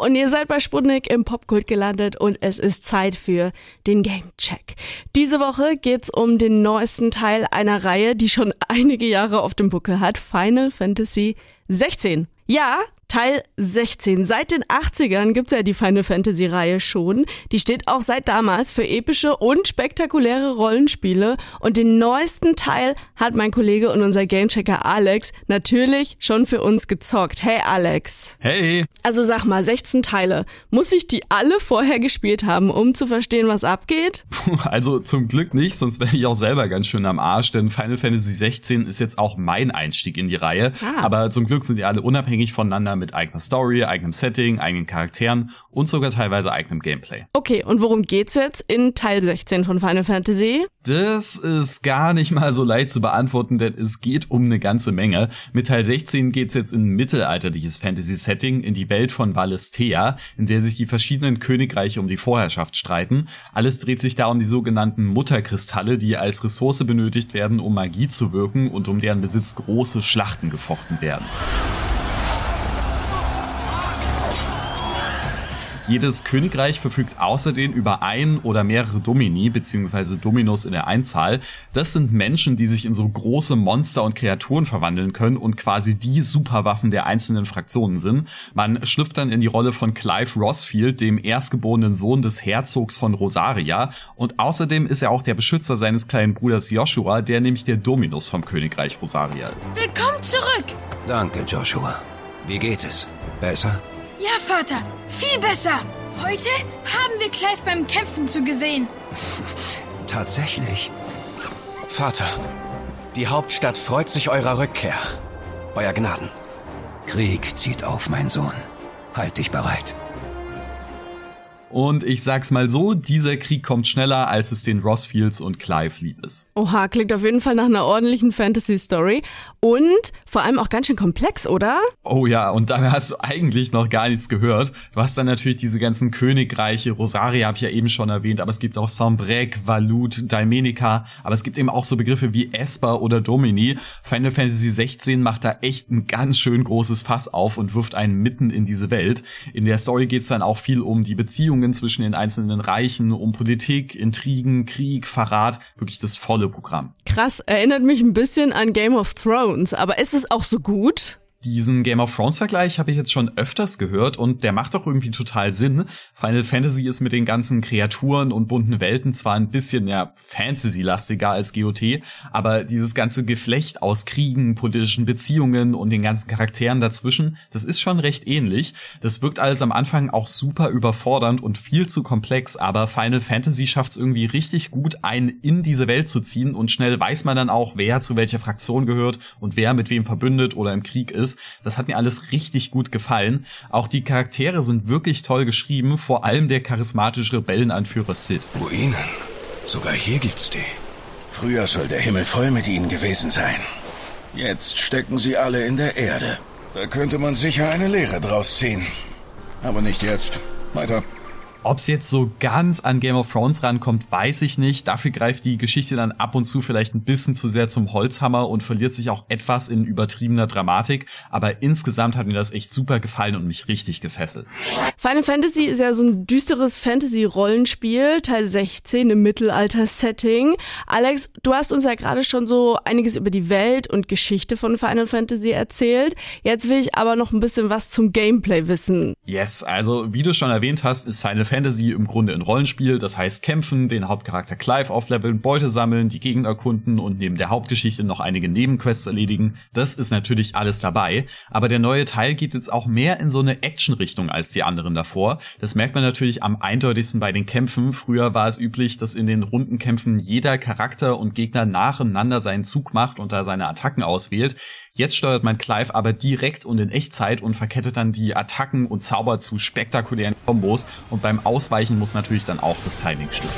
Und ihr seid bei Sputnik im Popkult gelandet und es ist Zeit für den Game Check. Diese Woche geht's um den neuesten Teil einer Reihe, die schon einige Jahre auf dem Buckel hat, Final Fantasy 16. Ja, Teil 16. Seit den 80ern gibt's ja die Final Fantasy Reihe schon. Die steht auch seit damals für epische und spektakuläre Rollenspiele. Und den neuesten Teil hat mein Kollege und unser Gamechecker Alex natürlich schon für uns gezockt. Hey Alex. Hey. Also sag mal, 16 Teile. Muss ich die alle vorher gespielt haben, um zu verstehen, was abgeht? Puh, also zum Glück nicht, sonst wäre ich auch selber ganz schön am Arsch, denn Final Fantasy 16 ist jetzt auch mein Einstieg in die Reihe. Ah. Aber zum Glück sind die alle unabhängig voneinander mit eigener Story, eigenem Setting, eigenen Charakteren und sogar teilweise eigenem Gameplay. Okay, und worum geht's jetzt in Teil 16 von Final Fantasy? Das ist gar nicht mal so leicht zu beantworten, denn es geht um eine ganze Menge. Mit Teil 16 geht's jetzt in ein mittelalterliches Fantasy-Setting, in die Welt von Valisthea, in der sich die verschiedenen Königreiche um die Vorherrschaft streiten. Alles dreht sich da um die sogenannten Mutterkristalle, die als Ressource benötigt werden, um Magie zu wirken und um deren Besitz große Schlachten gefochten werden. Jedes Königreich verfügt außerdem über ein oder mehrere Domini bzw. Dominos in der Einzahl. Das sind Menschen, die sich in so große Monster und Kreaturen verwandeln können und quasi die Superwaffen der einzelnen Fraktionen sind. Man schlüpft dann in die Rolle von Clive Rossfield, dem erstgeborenen Sohn des Herzogs von Rosaria. Und außerdem ist er auch der Beschützer seines kleinen Bruders Joshua, der nämlich der Dominus vom Königreich Rosaria ist. Willkommen zurück! Danke, Joshua. Wie geht es? Besser? Ja, Vater, viel besser. Heute haben wir Clive beim Kämpfen zu gesehen. Tatsächlich. Vater, die Hauptstadt freut sich eurer Rückkehr. Euer Gnaden. Krieg zieht auf, mein Sohn. Halt dich bereit. Und ich sag's mal so, dieser Krieg kommt schneller, als es den Rossfields und Clive lieb ist. Oha, klingt auf jeden Fall nach einer ordentlichen Fantasy-Story. Und vor allem auch ganz schön komplex, oder? Oh ja, und dabei hast du eigentlich noch gar nichts gehört. Du hast dann natürlich diese ganzen Königreiche, Rosaria habe ich ja eben schon erwähnt, aber es gibt auch Sambrec, Valut, Dalmenica, aber es gibt eben auch so Begriffe wie Esper oder Domini. Final Fantasy 16 macht da echt ein ganz schön großes Fass auf und wirft einen mitten in diese Welt. In der Story geht's dann auch viel um die Beziehung Beziehungen zwischen den einzelnen Reichen, um Politik, Intrigen, Krieg, Verrat, wirklich das volle Programm. Krass, erinnert mich ein bisschen an Game of Thrones, aber ist es auch so gut? Diesen Game of Thrones Vergleich habe ich jetzt schon öfters gehört und der macht doch irgendwie total Sinn. Final Fantasy ist mit den ganzen Kreaturen und bunten Welten zwar ein bisschen ja Fantasy-lastiger als GOT, aber dieses ganze Geflecht aus Kriegen, politischen Beziehungen und den ganzen Charakteren dazwischen, das ist schon recht ähnlich. Das wirkt alles am Anfang auch super überfordernd und viel zu komplex, aber Final Fantasy schafft es irgendwie richtig gut, einen in diese Welt zu ziehen und schnell weiß man dann auch, wer zu welcher Fraktion gehört und wer mit wem verbündet oder im Krieg ist ist. Das hat mir alles richtig gut gefallen. Auch die Charaktere sind wirklich toll geschrieben, vor allem der charismatische Rebellenanführer Sid. Ruinen? Sogar hier gibt's die. Früher soll der Himmel voll mit ihnen gewesen sein. Jetzt stecken sie alle in der Erde. Da könnte man sicher eine Lehre draus ziehen. Aber nicht jetzt. Weiter. Ob es jetzt so ganz an Game of Thrones rankommt, weiß ich nicht. Dafür greift die Geschichte dann ab und zu vielleicht ein bisschen zu sehr zum Holzhammer und verliert sich auch etwas in übertriebener Dramatik. Aber insgesamt hat mir das echt super gefallen und mich richtig gefesselt. Final Fantasy ist ja so ein düsteres Fantasy-Rollenspiel, Teil 16 im Mittelalter-Setting. Alex, du hast uns ja gerade schon so einiges über die Welt und Geschichte von Final Fantasy erzählt. Jetzt will ich aber noch ein bisschen was zum Gameplay wissen. Yes, also wie du schon erwähnt hast, ist Final Fantasy im Grunde ein Rollenspiel, das heißt kämpfen, den Hauptcharakter Clive aufleveln, Beute sammeln, die Gegend erkunden und neben der Hauptgeschichte noch einige Nebenquests erledigen. Das ist natürlich alles dabei, aber der neue Teil geht jetzt auch mehr in so eine Action-Richtung als die anderen davor. Das merkt man natürlich am eindeutigsten bei den Kämpfen. Früher war es üblich, dass in den Rundenkämpfen jeder Charakter und Gegner nacheinander seinen Zug macht und da seine Attacken auswählt. Jetzt steuert man Clive aber direkt und in Echtzeit und verkettet dann die Attacken und Zauber zu spektakulären Kombos und beim Ausweichen muss natürlich dann auch das Timing stimmen.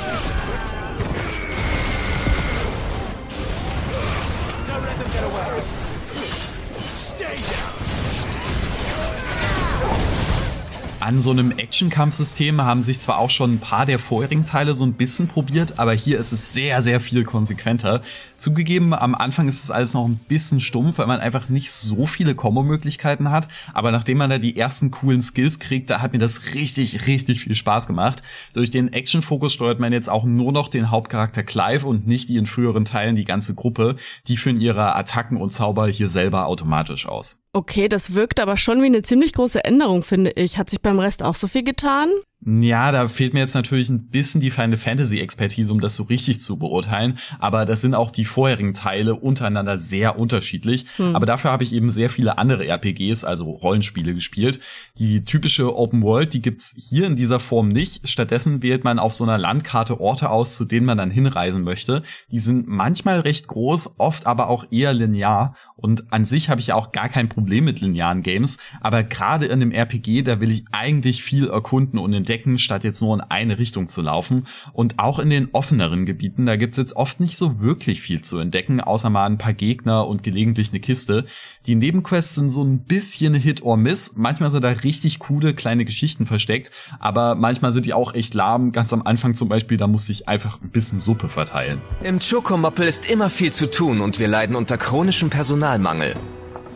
An so einem Action-Kampfsystem haben sich zwar auch schon ein paar der vorherigen Teile so ein bisschen probiert, aber hier ist es sehr, sehr viel konsequenter. Zugegeben, am Anfang ist es alles noch ein bisschen stumpf, weil man einfach nicht so viele Kombo-Möglichkeiten hat. Aber nachdem man da die ersten coolen Skills kriegt, da hat mir das richtig, richtig viel Spaß gemacht. Durch den Action-Fokus steuert man jetzt auch nur noch den Hauptcharakter Clive und nicht wie in früheren Teilen die ganze Gruppe. Die führen ihre Attacken und Zauber hier selber automatisch aus. Okay, das wirkt aber schon wie eine ziemlich große Änderung, finde ich. Hat sich beim Rest auch so viel getan? Ja, da fehlt mir jetzt natürlich ein bisschen die Final Fantasy Expertise, um das so richtig zu beurteilen. Aber das sind auch die vorherigen Teile untereinander sehr unterschiedlich. Hm. Aber dafür habe ich eben sehr viele andere RPGs, also Rollenspiele gespielt. Die typische Open World, die gibt's hier in dieser Form nicht. Stattdessen wählt man auf so einer Landkarte Orte aus, zu denen man dann hinreisen möchte. Die sind manchmal recht groß, oft aber auch eher linear. Und an sich habe ich ja auch gar kein Problem mit linearen Games. Aber gerade in einem RPG, da will ich eigentlich viel erkunden und entdecken entdecken, statt jetzt nur in eine Richtung zu laufen. Und auch in den offeneren Gebieten, da gibt's jetzt oft nicht so wirklich viel zu entdecken, außer mal ein paar Gegner und gelegentlich eine Kiste. Die Nebenquests sind so ein bisschen Hit or Miss. Manchmal sind da richtig coole kleine Geschichten versteckt, aber manchmal sind die auch echt lahm. Ganz am Anfang zum Beispiel, da muss ich einfach ein bisschen Suppe verteilen. Im Chocomoppel ist immer viel zu tun und wir leiden unter chronischem Personalmangel.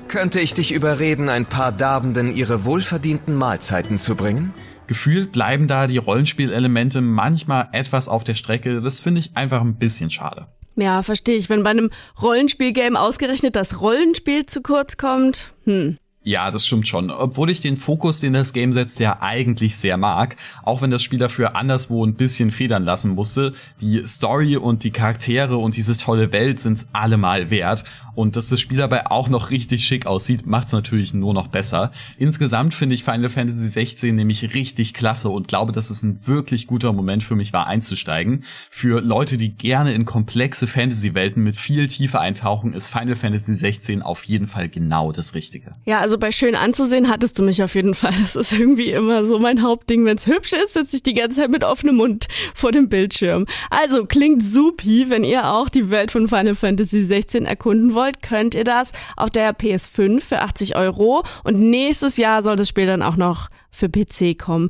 Könnte ich dich überreden, ein paar Darbenden ihre wohlverdienten Mahlzeiten zu bringen? Gefühlt bleiben da die Rollenspielelemente manchmal etwas auf der Strecke. Das finde ich einfach ein bisschen schade. Ja, verstehe ich. Wenn bei einem Rollenspielgame ausgerechnet das Rollenspiel zu kurz kommt, hm. Ja, das stimmt schon. Obwohl ich den Fokus, den das Game setzt, ja eigentlich sehr mag, auch wenn das Spiel dafür anderswo ein bisschen federn lassen musste. Die Story und die Charaktere und diese tolle Welt sind's allemal wert. Und dass das Spiel dabei auch noch richtig schick aussieht, macht's natürlich nur noch besser. Insgesamt finde ich Final Fantasy 16 nämlich richtig klasse und glaube, dass es ein wirklich guter Moment für mich war, einzusteigen. Für Leute, die gerne in komplexe Fantasy-Welten mit viel Tiefe eintauchen, ist Final Fantasy 16 auf jeden Fall genau das Richtige. Ja, also bei schön anzusehen hattest du mich auf jeden Fall. Das ist irgendwie immer so mein Hauptding. Wenn's hübsch ist, sitze ich die ganze Zeit mit offenem Mund vor dem Bildschirm. Also klingt supi, wenn ihr auch die Welt von Final Fantasy 16 erkunden wollt, könnt ihr das auf der PS5 für 80 Euro. Und nächstes Jahr soll das Spiel dann auch noch für PC kommen.